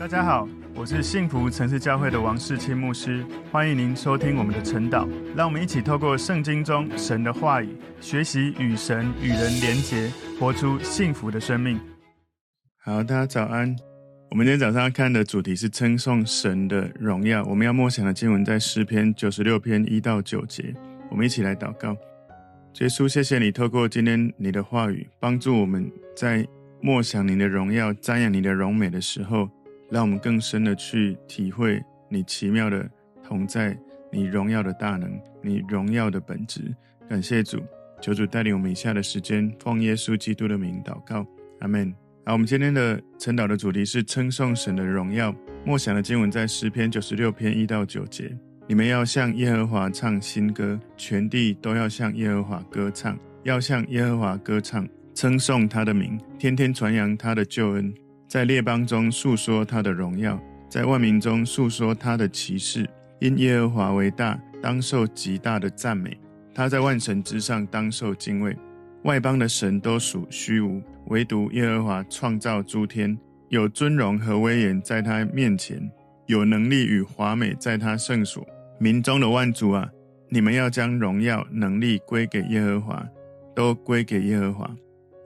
大家好，我是幸福城市教会的王世清牧师，欢迎您收听我们的晨祷。让我们一起透过圣经中神的话语，学习与神与人连结，活出幸福的生命。好，大家早安。我们今天早上要看的主题是称颂神的荣耀。我们要默想的经文在诗篇九十六篇一到九节。我们一起来祷告。耶稣，谢谢你透过今天你的话语，帮助我们在默想你的荣耀、瞻仰你的荣美的时候。让我们更深的去体会你奇妙的同在，你荣耀的大能，你荣耀的本质。感谢主，求主带领我们以下的时间，奉耶稣基督的名祷告，阿门。好，我们今天的晨祷的主题是称颂神的荣耀。默想的经文在诗篇九十六篇一到九节。你们要向耶和华唱新歌，全地都要向耶和华歌唱，要向耶和华歌唱，称颂他的名，天天传扬他的救恩。在列邦中述说他的荣耀，在万民中述说他的奇事。因耶和华为大，当受极大的赞美。他在万神之上，当受敬畏。外邦的神都属虚无，唯独耶和华创造诸天，有尊荣和威严在他面前，有能力与华美在他圣所。民中的万族啊，你们要将荣耀能力归给耶和华，都归给耶和华，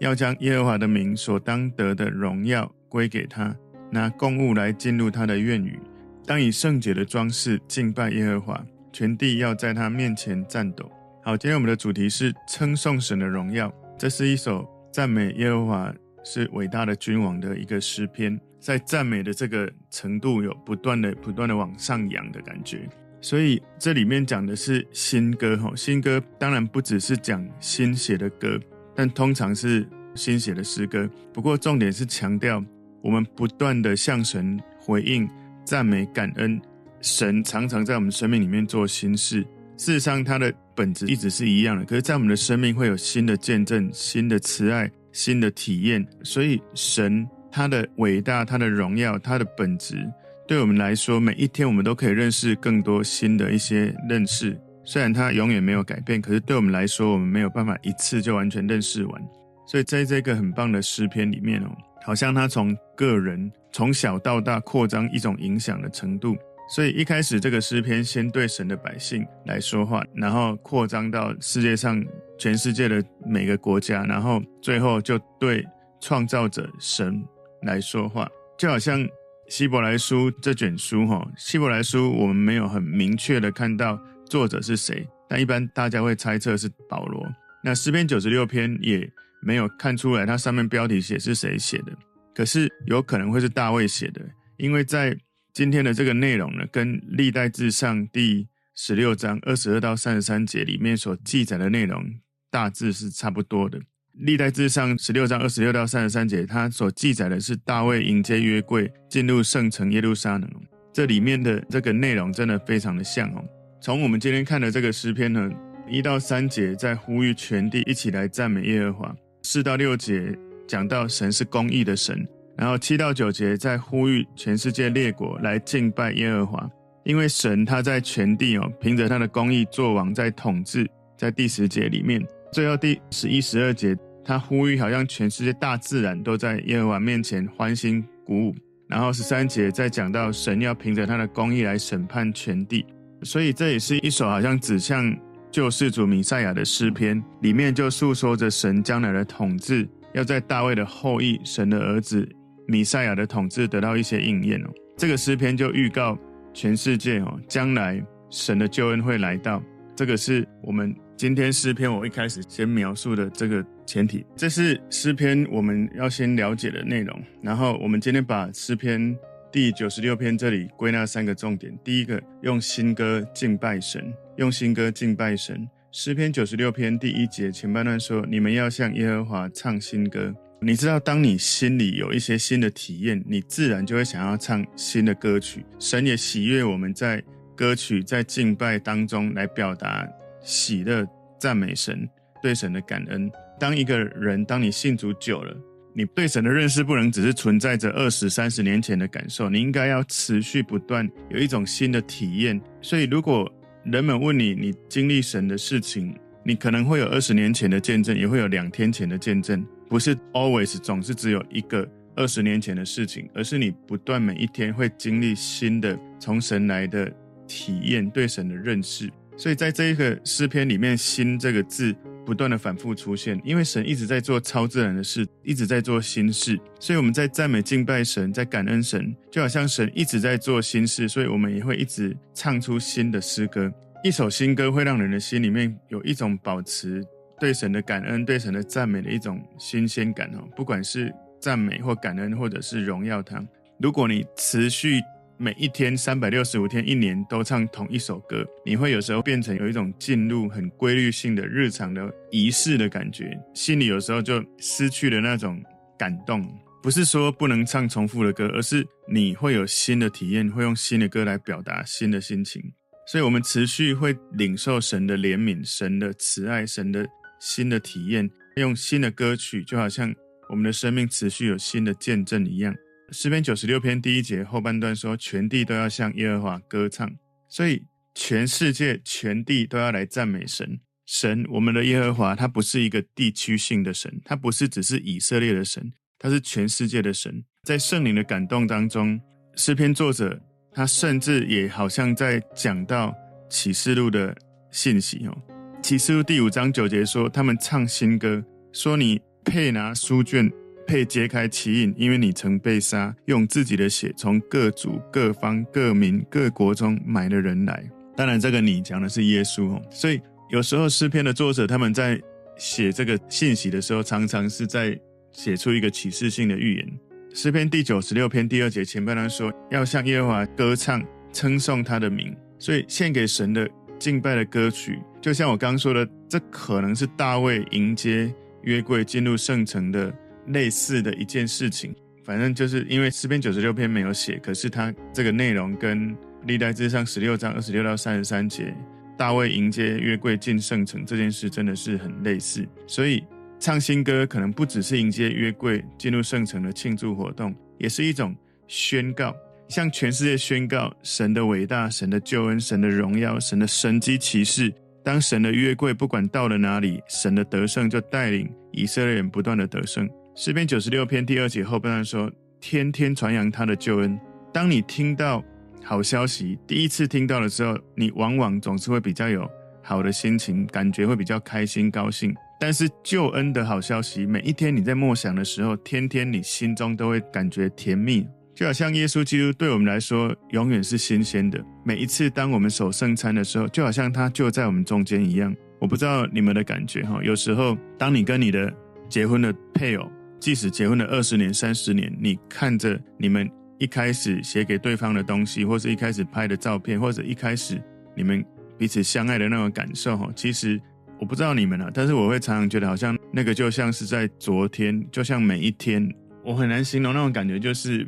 要将耶和华的名所当得的荣耀。归给他，拿供物来进入他的院宇，当以圣洁的装饰敬拜耶和华，全地要在他面前颤抖。好，今天我们的主题是称颂神的荣耀，这是一首赞美耶和华是伟大的君王的一个诗篇，在赞美的这个程度有不断的、不断的往上扬的感觉。所以这里面讲的是新歌，哈，新歌当然不只是讲新写的歌，但通常是新写的诗歌。不过重点是强调。我们不断地向神回应、赞美、感恩，神常常在我们生命里面做新事。事实上，他的本质一直是一样的，可是，在我们的生命会有新的见证、新的慈爱、新的体验。所以，神他的伟大、他的荣耀、他的本质，对我们来说，每一天我们都可以认识更多新的一些认识。虽然他永远没有改变，可是对我们来说，我们没有办法一次就完全认识完。所以，在这个很棒的诗篇里面哦。好像他从个人从小到大扩张一种影响的程度，所以一开始这个诗篇先对神的百姓来说话，然后扩张到世界上全世界的每个国家，然后最后就对创造者神来说话，就好像希伯来书这卷书哈，希伯来书我们没有很明确的看到作者是谁，但一般大家会猜测是保罗。那诗篇九十六篇也。没有看出来，它上面标题写是谁写的，可是有可能会是大卫写的，因为在今天的这个内容呢，跟历代志上第十六章二十二到三十三节里面所记载的内容大致是差不多的。历代志上十六章二十六到三十三节，它所记载的是大卫迎接约柜进入圣城耶路撒冷，这里面的这个内容真的非常的像哦。从我们今天看的这个诗篇呢，一到三节在呼吁全地一起来赞美耶和华。四到六节讲到神是公义的神，然后七到九节在呼吁全世界列国来敬拜耶和华，因为神他在全地哦，凭着他的公义作王，在统治。在第十节里面，最后第十一、十二节，他呼吁好像全世界大自然都在耶和华面前欢欣鼓舞。然后十三节在讲到神要凭着他的公义来审判全地，所以这也是一首好像指向。救世主弥赛亚的诗篇里面就诉说着神将来的统治，要在大卫的后裔、神的儿子弥赛亚的统治得到一些应验哦。这个诗篇就预告全世界哦，将来神的救恩会来到。这个是我们今天诗篇我一开始先描述的这个前提。这是诗篇我们要先了解的内容。然后我们今天把诗篇第九十六篇这里归纳三个重点：第一个，用新歌敬拜神。用新歌敬拜神。诗篇九十六篇第一节前半段说：“你们要向耶和华唱新歌。”你知道，当你心里有一些新的体验，你自然就会想要唱新的歌曲。神也喜悦我们在歌曲、在敬拜当中来表达喜乐、赞美神、对神的感恩。当一个人，当你信主久了，你对神的认识不能只是存在着二十三十年前的感受，你应该要持续不断有一种新的体验。所以，如果人们问你，你经历神的事情，你可能会有二十年前的见证，也会有两天前的见证，不是 always 总是只有一个二十年前的事情，而是你不断每一天会经历新的从神来的体验，对神的认识。所以在这一个诗篇里面，“新”这个字不断的反复出现，因为神一直在做超自然的事，一直在做新事。所以我们在赞美敬拜神，在感恩神，就好像神一直在做新事，所以我们也会一直唱出新的诗歌。一首新歌会让人的心里面有一种保持对神的感恩、对神的赞美的一种新鲜感哦，不管是赞美或感恩，或者是荣耀他。如果你持续。每一天三百六十五天，一年都唱同一首歌，你会有时候变成有一种进入很规律性的日常的仪式的感觉，心里有时候就失去了那种感动。不是说不能唱重复的歌，而是你会有新的体验，会用新的歌来表达新的心情。所以，我们持续会领受神的怜悯、神的慈爱、神的新的体验，用新的歌曲，就好像我们的生命持续有新的见证一样。诗篇九十六篇第一节后半段说：“全地都要向耶和华歌唱。”所以全世界、全地都要来赞美神。神，我们的耶和华，他不是一个地区性的神，他不是只是以色列的神，他是全世界的神。在圣灵的感动当中，诗篇作者他甚至也好像在讲到启示录的信息哦。启示录第五章九节说：“他们唱新歌，说你配拿书卷。”配揭开其印，因为你曾被杀，用自己的血从各族、各方、各民、各国中买了人来。当然，这个你讲的是耶稣哦。所以有时候诗篇的作者他们在写这个信息的时候，常常是在写出一个启示性的预言。诗篇第九十六篇第二节前半段说，要向耶和华歌唱，称颂他的名。所以献给神的敬拜的歌曲，就像我刚说的，这可能是大卫迎接约柜进入圣城的。类似的一件事情，反正就是因为诗篇九十六篇没有写，可是它这个内容跟历代志上十六章二十六到三十三节，大卫迎接约柜进圣城这件事真的是很类似，所以唱新歌可能不只是迎接约柜进入圣城的庆祝活动，也是一种宣告，向全世界宣告神的伟大、神的救恩、神的荣耀、神的神迹奇事。当神的约柜不管到了哪里，神的得胜就带领以色列人不断的得胜。诗篇九十六篇第二节后半段说：“天天传扬他的救恩。”当你听到好消息，第一次听到的时候，你往往总是会比较有好的心情，感觉会比较开心高兴。但是救恩的好消息，每一天你在默想的时候，天天你心中都会感觉甜蜜，就好像耶稣基督对我们来说永远是新鲜的。每一次当我们守圣餐的时候，就好像他就在我们中间一样。我不知道你们的感觉哈，有时候当你跟你的结婚的配偶。即使结婚了二十年、三十年，你看着你们一开始写给对方的东西，或是一开始拍的照片，或者一开始你们彼此相爱的那种感受，哈，其实我不知道你们啊，但是我会常常觉得，好像那个就像是在昨天，就像每一天，我很难形容那种感觉，就是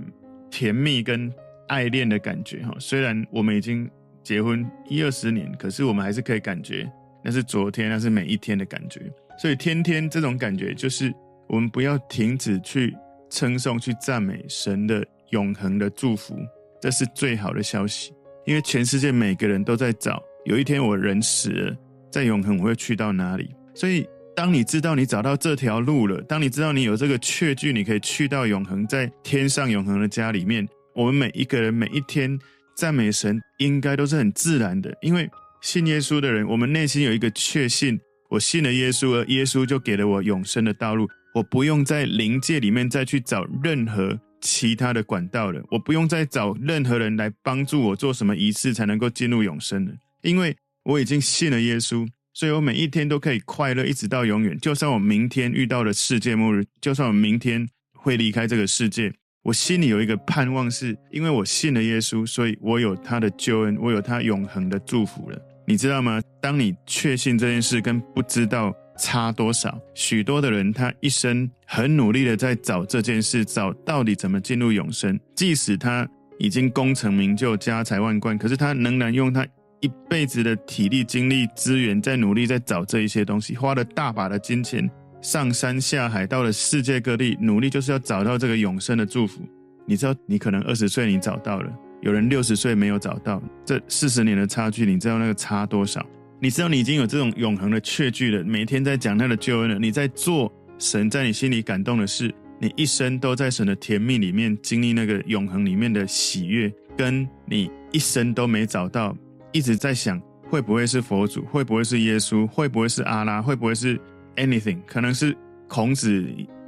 甜蜜跟爱恋的感觉，哈。虽然我们已经结婚一二十年，可是我们还是可以感觉那是昨天，那是每一天的感觉。所以天天这种感觉就是。我们不要停止去称颂、去赞美神的永恒的祝福，这是最好的消息。因为全世界每个人都在找，有一天我人死了，在永恒我会去到哪里？所以，当你知道你找到这条路了，当你知道你有这个确据，你可以去到永恒，在天上永恒的家里面，我们每一个人每一天赞美神，应该都是很自然的。因为信耶稣的人，我们内心有一个确信，我信了耶稣，而耶稣就给了我永生的道路。我不用在灵界里面再去找任何其他的管道了，我不用再找任何人来帮助我做什么仪式才能够进入永生了，因为我已经信了耶稣，所以我每一天都可以快乐一直到永远。就算我明天遇到了世界末日，就算我明天会离开这个世界，我心里有一个盼望是，是因为我信了耶稣，所以我有他的救恩，我有他永恒的祝福了。你知道吗？当你确信这件事，跟不知道。差多少？许多的人，他一生很努力的在找这件事，找到底怎么进入永生。即使他已经功成名就、家财万贯，可是他仍然用他一辈子的体力、精力、资源在努力在找这一些东西，花了大把的金钱，上山下海，到了世界各地，努力就是要找到这个永生的祝福。你知道，你可能二十岁你找到了，有人六十岁没有找到，这四十年的差距，你知道那个差多少？你知道你已经有这种永恒的确据了，每天在讲他的救恩了。你在做神在你心里感动的事，你一生都在神的甜蜜里面经历那个永恒里面的喜悦，跟你一生都没找到，一直在想会不会是佛祖，会不会是耶稣，会不会是阿拉，会不会是 anything，可能是孔子，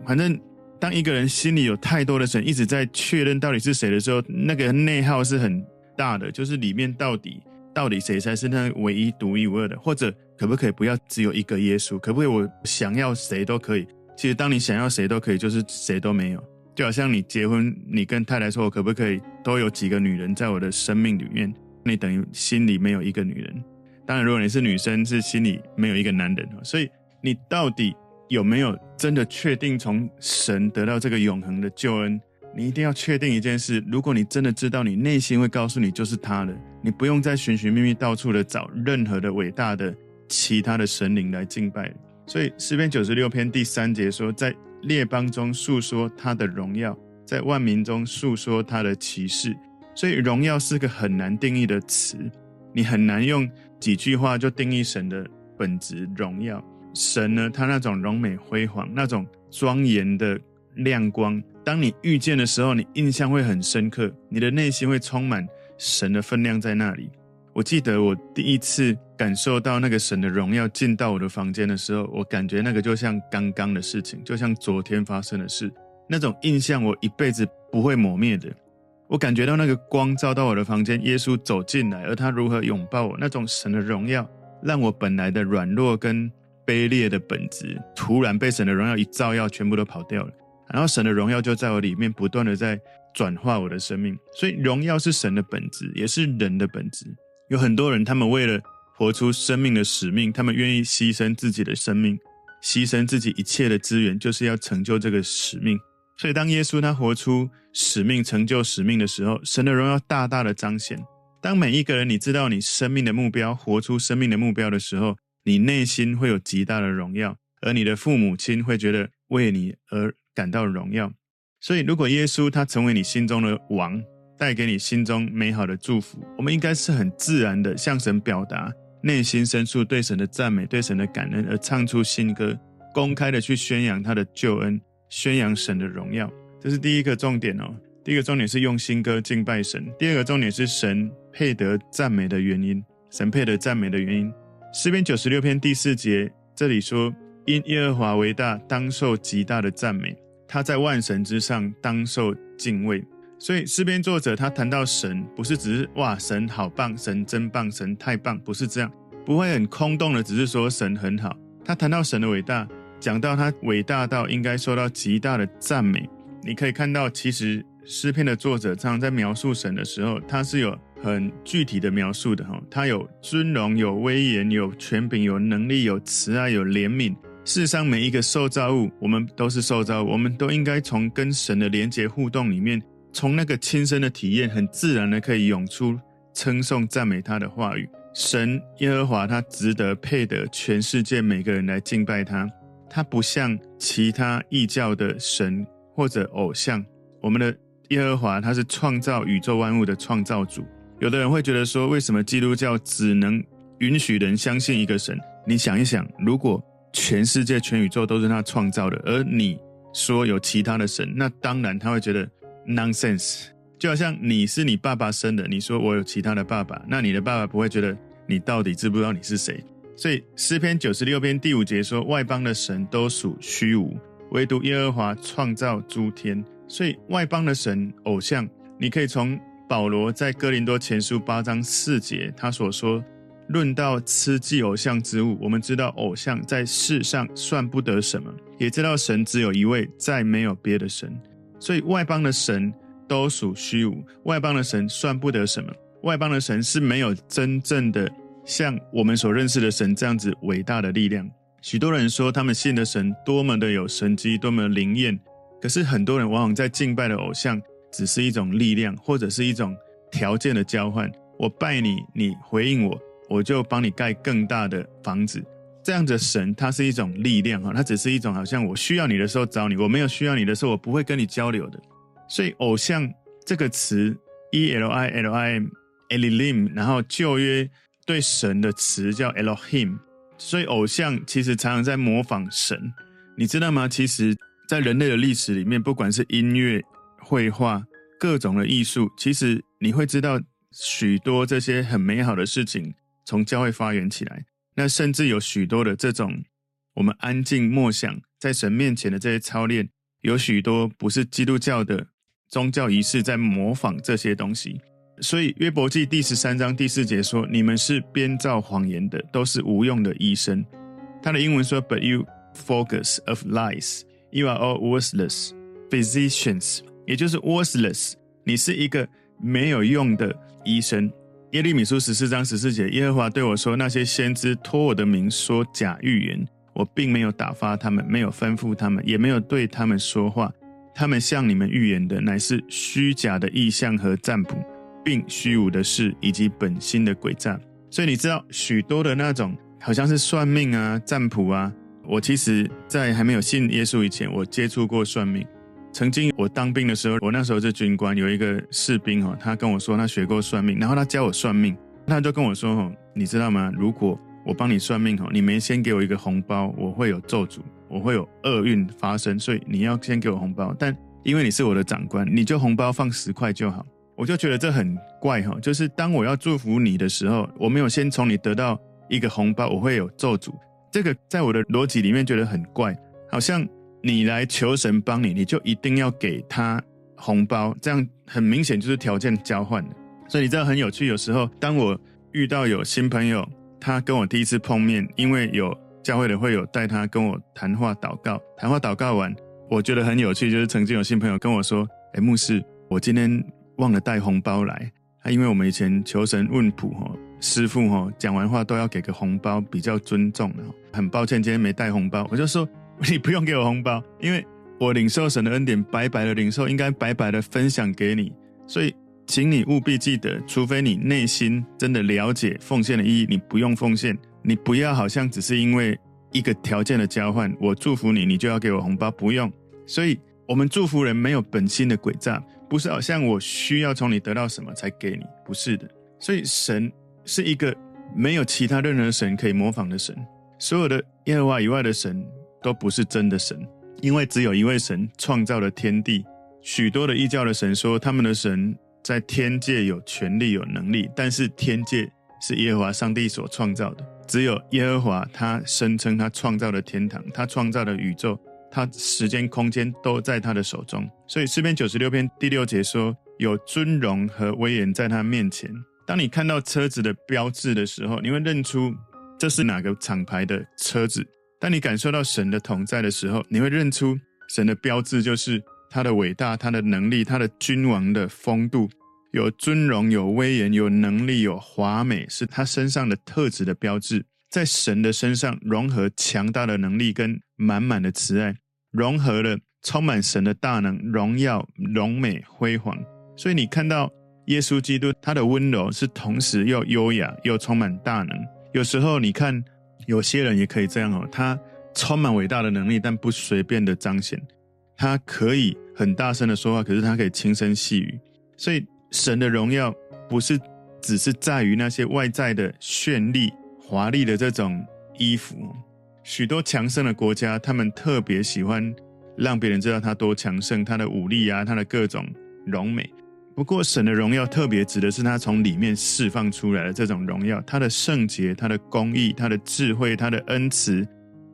反正当一个人心里有太多的神，一直在确认到底是谁的时候，那个内耗是很大的，就是里面到底到底谁才是那唯一独一无二的，或者可不可以不要只有一个耶稣，可不可以我想要谁都可以。其实，当你想要谁都可以，就是谁都没有。就好像你结婚，你跟太太说：“我可不可以都有几个女人在我的生命里面？”你等于心里没有一个女人。当然，如果你是女生，是心里没有一个男人。所以，你到底有没有真的确定从神得到这个永恒的救恩？你一定要确定一件事：如果你真的知道，你内心会告诉你就是他的，你不用再寻寻觅觅到处的找任何的伟大的其他的神灵来敬拜。所以诗篇九十六篇第三节说，在列邦中述说他的荣耀，在万民中述说他的奇事。所以荣耀是个很难定义的词，你很难用几句话就定义神的本质荣耀。神呢，他那种荣美辉煌，那种庄严的亮光，当你遇见的时候，你印象会很深刻，你的内心会充满神的分量在那里。我记得我第一次感受到那个神的荣耀进到我的房间的时候，我感觉那个就像刚刚的事情，就像昨天发生的事，那种印象我一辈子不会磨灭的。我感觉到那个光照到我的房间，耶稣走进来，而他如何拥抱我，那种神的荣耀，让我本来的软弱跟卑劣的本质，突然被神的荣耀一照耀，全部都跑掉了。然后神的荣耀就在我里面不断的在转化我的生命，所以荣耀是神的本质，也是人的本质。有很多人，他们为了活出生命的使命，他们愿意牺牲自己的生命，牺牲自己一切的资源，就是要成就这个使命。所以，当耶稣他活出使命、成就使命的时候，神的荣耀大大的彰显。当每一个人你知道你生命的目标，活出生命的目标的时候，你内心会有极大的荣耀，而你的父母亲会觉得为你而感到荣耀。所以，如果耶稣他成为你心中的王，带给你心中美好的祝福，我们应该是很自然的向神表达内心深处对神的赞美、对神的感恩，而唱出新歌，公开的去宣扬他的救恩，宣扬神的荣耀。这是第一个重点哦。第一个重点是用新歌敬拜神。第二个重点是神配得赞美的原因。神配得赞美的原因，诗篇九十六篇第四节这里说：“因耶和华为大，当受极大的赞美；他在万神之上，当受敬畏。”所以诗篇作者他谈到神，不是只是哇，神好棒，神真棒，神太棒，不是这样，不会很空洞的，只是说神很好。他谈到神的伟大，讲到他伟大到应该受到极大的赞美。你可以看到，其实诗篇的作者常常在描述神的时候，他是有很具体的描述的哈。他有尊荣，有威严，有权柄，有能力，有慈爱，有怜悯。世上每一个受造物，我们都是受造物，我们都应该从跟神的连结互动里面。从那个亲身的体验，很自然的可以涌出称颂赞美他的话语。神耶和华，他值得配得全世界每个人来敬拜他。他不像其他异教的神或者偶像。我们的耶和华，他是创造宇宙万物的创造主。有的人会觉得说，为什么基督教只能允许人相信一个神？你想一想，如果全世界全宇宙都是他创造的，而你说有其他的神，那当然他会觉得。Nonsense，就好像你是你爸爸生的，你说我有其他的爸爸，那你的爸爸不会觉得你到底知不知道你是谁？所以诗篇九十六篇第五节说，外邦的神都属虚无，唯独耶和华创造诸天。所以外邦的神偶像，你可以从保罗在哥林多前书八章四节他所说，论到吃祭偶像之物，我们知道偶像在世上算不得什么，也知道神只有一位，再没有别的神。所以外邦的神都属虚无，外邦的神算不得什么，外邦的神是没有真正的像我们所认识的神这样子伟大的力量。许多人说他们信的神多么的有神迹，多么灵验，可是很多人往往在敬拜的偶像只是一种力量，或者是一种条件的交换。我拜你，你回应我，我就帮你盖更大的房子。这样的神，它是一种力量哈，它只是一种好像我需要你的时候找你，我没有需要你的时候，我不会跟你交流的。所以偶像这个词，E L I L I M，Elim，然后旧约对神的词叫 Elohim，所以偶像其实常常在模仿神，你知道吗？其实在人类的历史里面，不管是音乐、绘画、各种的艺术，其实你会知道许多这些很美好的事情从教会发源起来。那甚至有许多的这种我们安静默想在神面前的这些操练，有许多不是基督教的宗教仪式在模仿这些东西。所以约伯记第十三章第四节说：“你们是编造谎言的，都是无用的医生。”他的英文说：“But you focus of lies.” You are all worthless physicians，也就是 worthless。你是一个没有用的医生。耶利米书十四章十四节，耶和华对我说：“那些先知托我的名说假预言，我并没有打发他们，没有吩咐他们，也没有对他们说话。他们向你们预言的，乃是虚假的意象和占卜，并虚无的事，以及本心的诡诈。所以你知道，许多的那种好像是算命啊、占卜啊。”我其实，在还没有信耶稣以前，我接触过算命。曾经我当兵的时候，我那时候是军官，有一个士兵哦，他跟我说他学过算命，然后他教我算命，他就跟我说哦，你知道吗？如果我帮你算命哦，你没先给我一个红包，我会有咒诅，我会有厄运发生，所以你要先给我红包。但因为你是我的长官，你就红包放十块就好。我就觉得这很怪哈，就是当我要祝福你的时候，我没有先从你得到一个红包，我会有咒诅。这个在我的逻辑里面觉得很怪，好像你来求神帮你，你就一定要给他红包，这样很明显就是条件交换的。所以你知道很有趣，有时候当我遇到有新朋友，他跟我第一次碰面，因为有教会的会友带他跟我谈话祷告，谈话祷告完，我觉得很有趣，就是曾经有新朋友跟我说：“哎，牧师，我今天忘了带红包来。”他因为我们以前求神问卜哈。师父哈讲完话都要给个红包，比较尊重的。很抱歉今天没带红包，我就说 你不用给我红包，因为我领受神的恩典，白白的领受，应该白白的分享给你。所以，请你务必记得，除非你内心真的了解奉献的意义，你不用奉献。你不要好像只是因为一个条件的交换，我祝福你，你就要给我红包，不用。所以，我们祝福人没有本心的诡诈，不是好像我需要从你得到什么才给你，不是的。所以神。是一个没有其他任何神可以模仿的神，所有的耶和华以外的神都不是真的神，因为只有一位神创造了天地。许多的异教的神说，他们的神在天界有权力、有能力，但是天界是耶和华上帝所创造的，只有耶和华他声称他创造的天堂，他创造的宇宙，他时间空间都在他的手中。所以诗篇九十六篇第六节说，有尊荣和威严在他面前。当你看到车子的标志的时候，你会认出这是哪个厂牌的车子。当你感受到神的同在的时候，你会认出神的标志就是他的伟大、他的能力、他的君王的风度，有尊荣、有威严、有能力、有华美，是他身上的特质的标志。在神的身上融合强大的能力跟满满的慈爱，融合了充满神的大能、荣耀、荣美、辉煌。所以你看到。耶稣基督，他的温柔是同时又优雅又充满大能。有时候你看，有些人也可以这样哦，他充满伟大的能力，但不随便的彰显。他可以很大声的说话，可是他可以轻声细语。所以神的荣耀不是只是在于那些外在的绚丽华丽的这种衣服。许多强盛的国家，他们特别喜欢让别人知道他多强盛，他的武力啊，他的各种荣美。不过，神的荣耀特别指的是他从里面释放出来的这种荣耀，他的圣洁、他的公义、他的智慧、他的恩慈、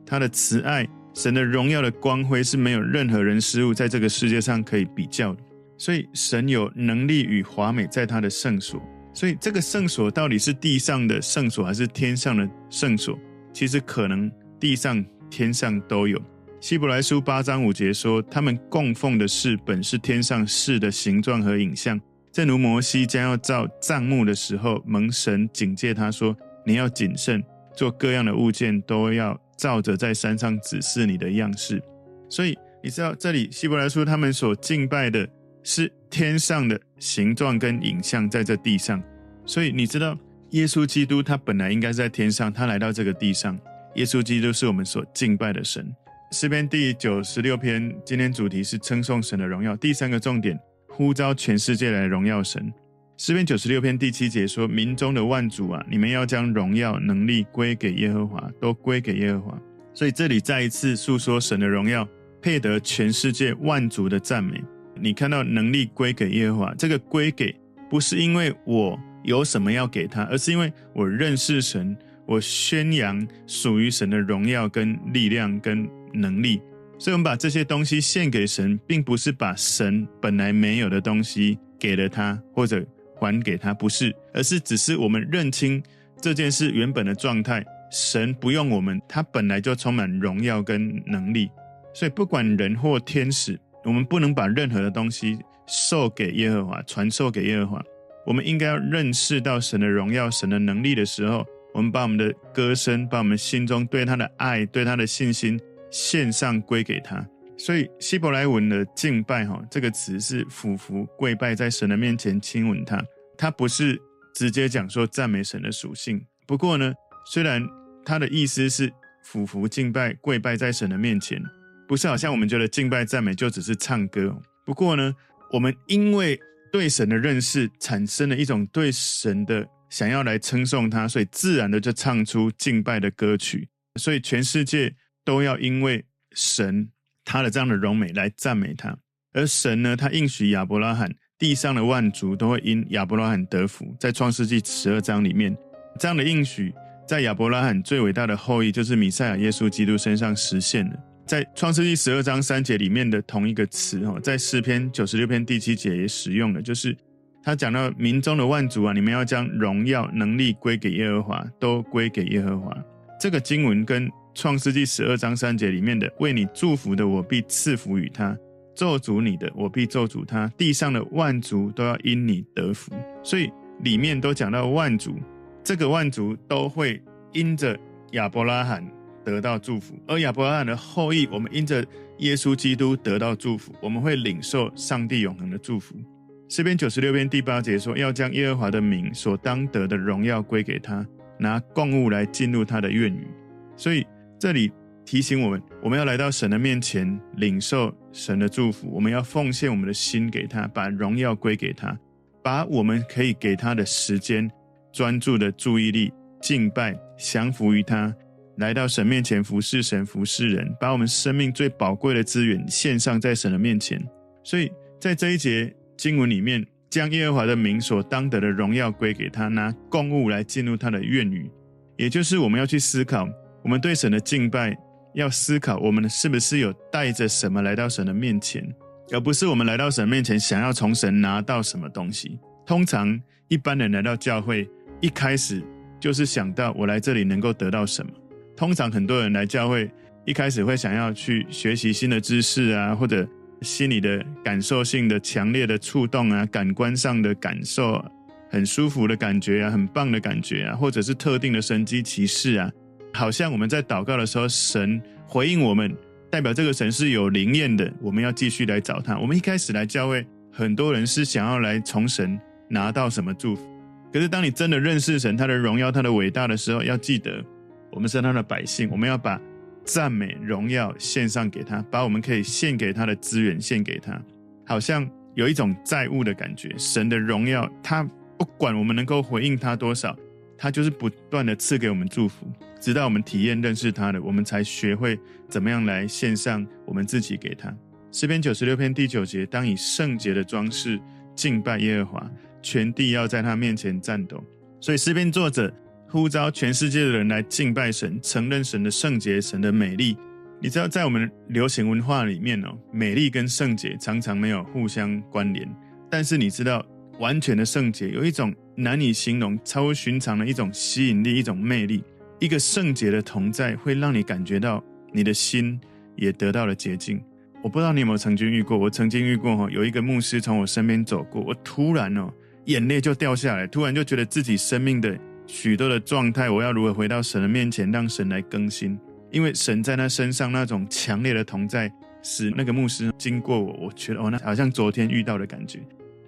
他的慈爱。神的荣耀的光辉是没有任何人事物在这个世界上可以比较的。所以，神有能力与华美在他的圣所。所以，这个圣所到底是地上的圣所还是天上的圣所？其实可能地上、天上都有。希伯来书八章五节说：“他们供奉的事本是天上事的形状和影像，正如摩西将要造帐幕的时候，蒙神警戒他说：‘你要谨慎，做各样的物件都要照着在山上指示你的样式。’所以你知道，这里希伯来书他们所敬拜的是天上的形状跟影像在这地上。所以你知道，耶稣基督他本来应该在天上，他来到这个地上。耶稣基督是我们所敬拜的神。”诗篇第九十六篇，今天主题是称颂神的荣耀。第三个重点，呼召全世界来荣耀神。诗篇九十六篇第七节说：“民中的万族啊，你们要将荣耀能力归给耶和华，都归给耶和华。”所以这里再一次诉说神的荣耀配得全世界万族的赞美。你看到能力归给耶和华，这个归给不是因为我有什么要给他，而是因为我认识神，我宣扬属于神的荣耀跟力量跟能力。所以，我们把这些东西献给神，并不是把神本来没有的东西给了他，或者还给他，不是，而是只是我们认清这件事原本的状态。神不用我们，他本来就充满荣耀跟能力。所以，不管人或天使，我们不能把任何的东西授给耶和华，传授给耶和华。我们应该要认识到神的荣耀、神的能力的时候，我们把我们的歌声，把我们心中对他的爱、对他的信心。献上归给他，所以希伯来文的敬拜哈，这个词是俯伏跪拜在神的面前亲吻他，他不是直接讲说赞美神的属性。不过呢，虽然他的意思是俯伏敬拜跪拜在神的面前，不是好像我们觉得敬拜赞美就只是唱歌。不过呢，我们因为对神的认识产生了一种对神的想要来称颂他，所以自然的就唱出敬拜的歌曲。所以全世界。都要因为神他的这样的荣美来赞美他，而神呢，他应许亚伯拉罕，地上的万族都会因亚伯拉罕得福。在创世纪十二章里面，这样的应许在亚伯拉罕最伟大的后裔，就是弥赛亚耶稣基督身上实现了。在创世纪十二章三节里面的同一个词哦，在诗篇九十六篇第七节也使用了，就是他讲到民中的万族啊，你们要将荣耀能力归给耶和华，都归给耶和华。这个经文跟创世纪十二章三节里面的“为你祝福的，我必赐福与他；咒诅你的，我必咒诅他。地上的万族都要因你得福。”所以里面都讲到万族，这个万族都会因着亚伯拉罕得到祝福，而亚伯拉罕的后裔，我们因着耶稣基督得到祝福，我们会领受上帝永恒的祝福。诗篇九十六篇第八节说：“要将耶和华的名所当得的荣耀归给他，拿供物来进入他的院宇。”所以。这里提醒我们，我们要来到神的面前，领受神的祝福。我们要奉献我们的心给他，把荣耀归给他，把我们可以给他的时间、专注的注意力、敬拜、降服于他，来到神面前服侍神、服侍人，把我们生命最宝贵的资源献上在神的面前。所以在这一节经文里面，将耶和华的名所当得的荣耀归给他，拿供物来进入他的院宇，也就是我们要去思考。我们对神的敬拜，要思考我们是不是有带着什么来到神的面前，而不是我们来到神面前想要从神拿到什么东西。通常一般人来到教会，一开始就是想到我来这里能够得到什么。通常很多人来教会，一开始会想要去学习新的知识啊，或者心里的感受性的强烈的触动啊，感官上的感受，很舒服的感觉啊，很棒的感觉啊，或者是特定的神迹奇事啊。好像我们在祷告的时候，神回应我们，代表这个神是有灵验的。我们要继续来找他。我们一开始来教会，很多人是想要来从神拿到什么祝福。可是当你真的认识神，他的荣耀，他的伟大的时候，要记得，我们是他的百姓，我们要把赞美、荣耀献上给他，把我们可以献给他的资源献给他。好像有一种债务的感觉。神的荣耀，他不管我们能够回应他多少，他就是不断的赐给我们祝福。直到我们体验认识他的，我们才学会怎么样来献上我们自己给他。诗篇九十六篇第九节：当以圣洁的装饰敬拜耶和华，全地要在他面前颤抖。所以诗篇作者呼召全世界的人来敬拜神，承认神的圣洁、神的美丽。你知道，在我们流行文化里面哦，美丽跟圣洁常常没有互相关联。但是你知道，完全的圣洁有一种难以形容、超乎寻常的一种吸引力、一种魅力。一个圣洁的同在，会让你感觉到你的心也得到了洁净。我不知道你有没有曾经遇过，我曾经遇过哈，有一个牧师从我身边走过，我突然哦，眼泪就掉下来，突然就觉得自己生命的许多的状态，我要如何回到神的面前，让神来更新？因为神在他身上那种强烈的同在，使那个牧师经过我，我觉得哦，那好像昨天遇到的感觉。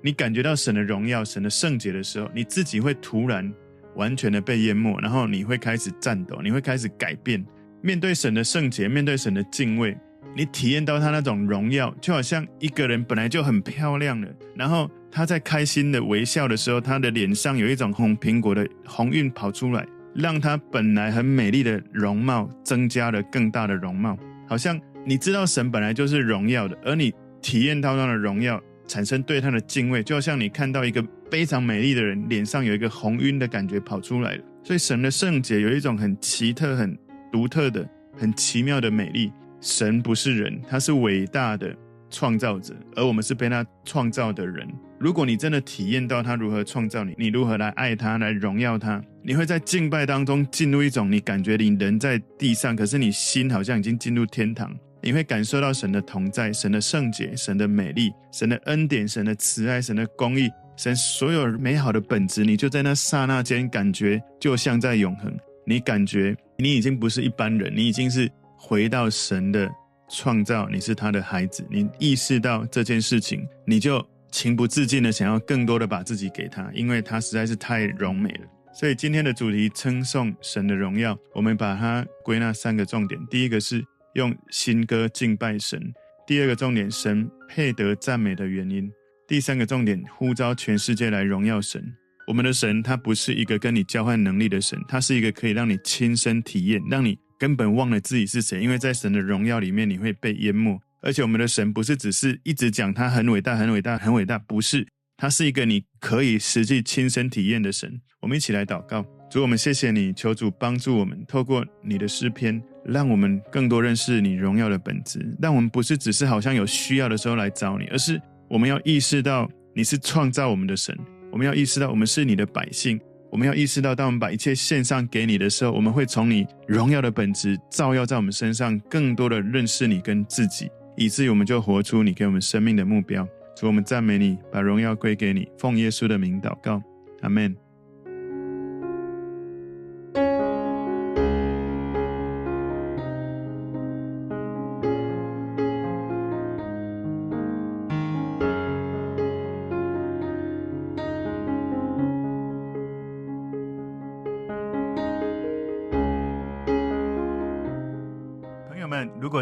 你感觉到神的荣耀、神的圣洁的时候，你自己会突然。完全的被淹没，然后你会开始颤抖，你会开始改变。面对神的圣洁，面对神的敬畏，你体验到他那种荣耀，就好像一个人本来就很漂亮了，然后他在开心的微笑的时候，他的脸上有一种红苹果的红晕跑出来，让他本来很美丽的容貌增加了更大的容貌。好像你知道神本来就是荣耀的，而你体验到他的荣耀，产生对他的敬畏，就好像你看到一个非常美丽的人脸上有一个红晕的感觉跑出来了。所以神的圣洁有一种很奇特、很独特的、很奇妙的美丽。神不是人，他是伟大的创造者，而我们是被他创造的人。如果你真的体验到他如何创造你，你如何来爱他、来荣耀他，你会在敬拜当中进入一种你感觉你人在地上，可是你心好像已经进入天堂。你会感受到神的同在、神的圣洁、神的美丽、神的恩典、神的慈爱、神的公义、神所有美好的本质，你就在那刹那间感觉就像在永恒。你感觉你已经不是一般人，你已经是。回到神的创造，你是他的孩子，你意识到这件事情，你就情不自禁的想要更多的把自己给他，因为他实在是太荣美了。所以今天的主题称颂神的荣耀，我们把它归纳三个重点：第一个是用新歌敬拜神；第二个重点，神配得赞美的原因；第三个重点，呼召全世界来荣耀神。我们的神，他不是一个跟你交换能力的神，他是一个可以让你亲身体验，让你。根本忘了自己是谁，因为在神的荣耀里面，你会被淹没。而且我们的神不是只是一直讲他很伟大、很伟大、很伟大，不是，他是一个你可以实际亲身体验的神。我们一起来祷告，主，我们谢谢你，求主帮助我们，透过你的诗篇，让我们更多认识你荣耀的本质。让我们不是只是好像有需要的时候来找你，而是我们要意识到你是创造我们的神，我们要意识到我们是你的百姓。我们要意识到，当我们把一切献上给你的时候，我们会从你荣耀的本质照耀在我们身上，更多的认识你跟自己，以至于我们就活出你给我们生命的目标。主，我们赞美你，把荣耀归给你，奉耶稣的名祷告，阿门。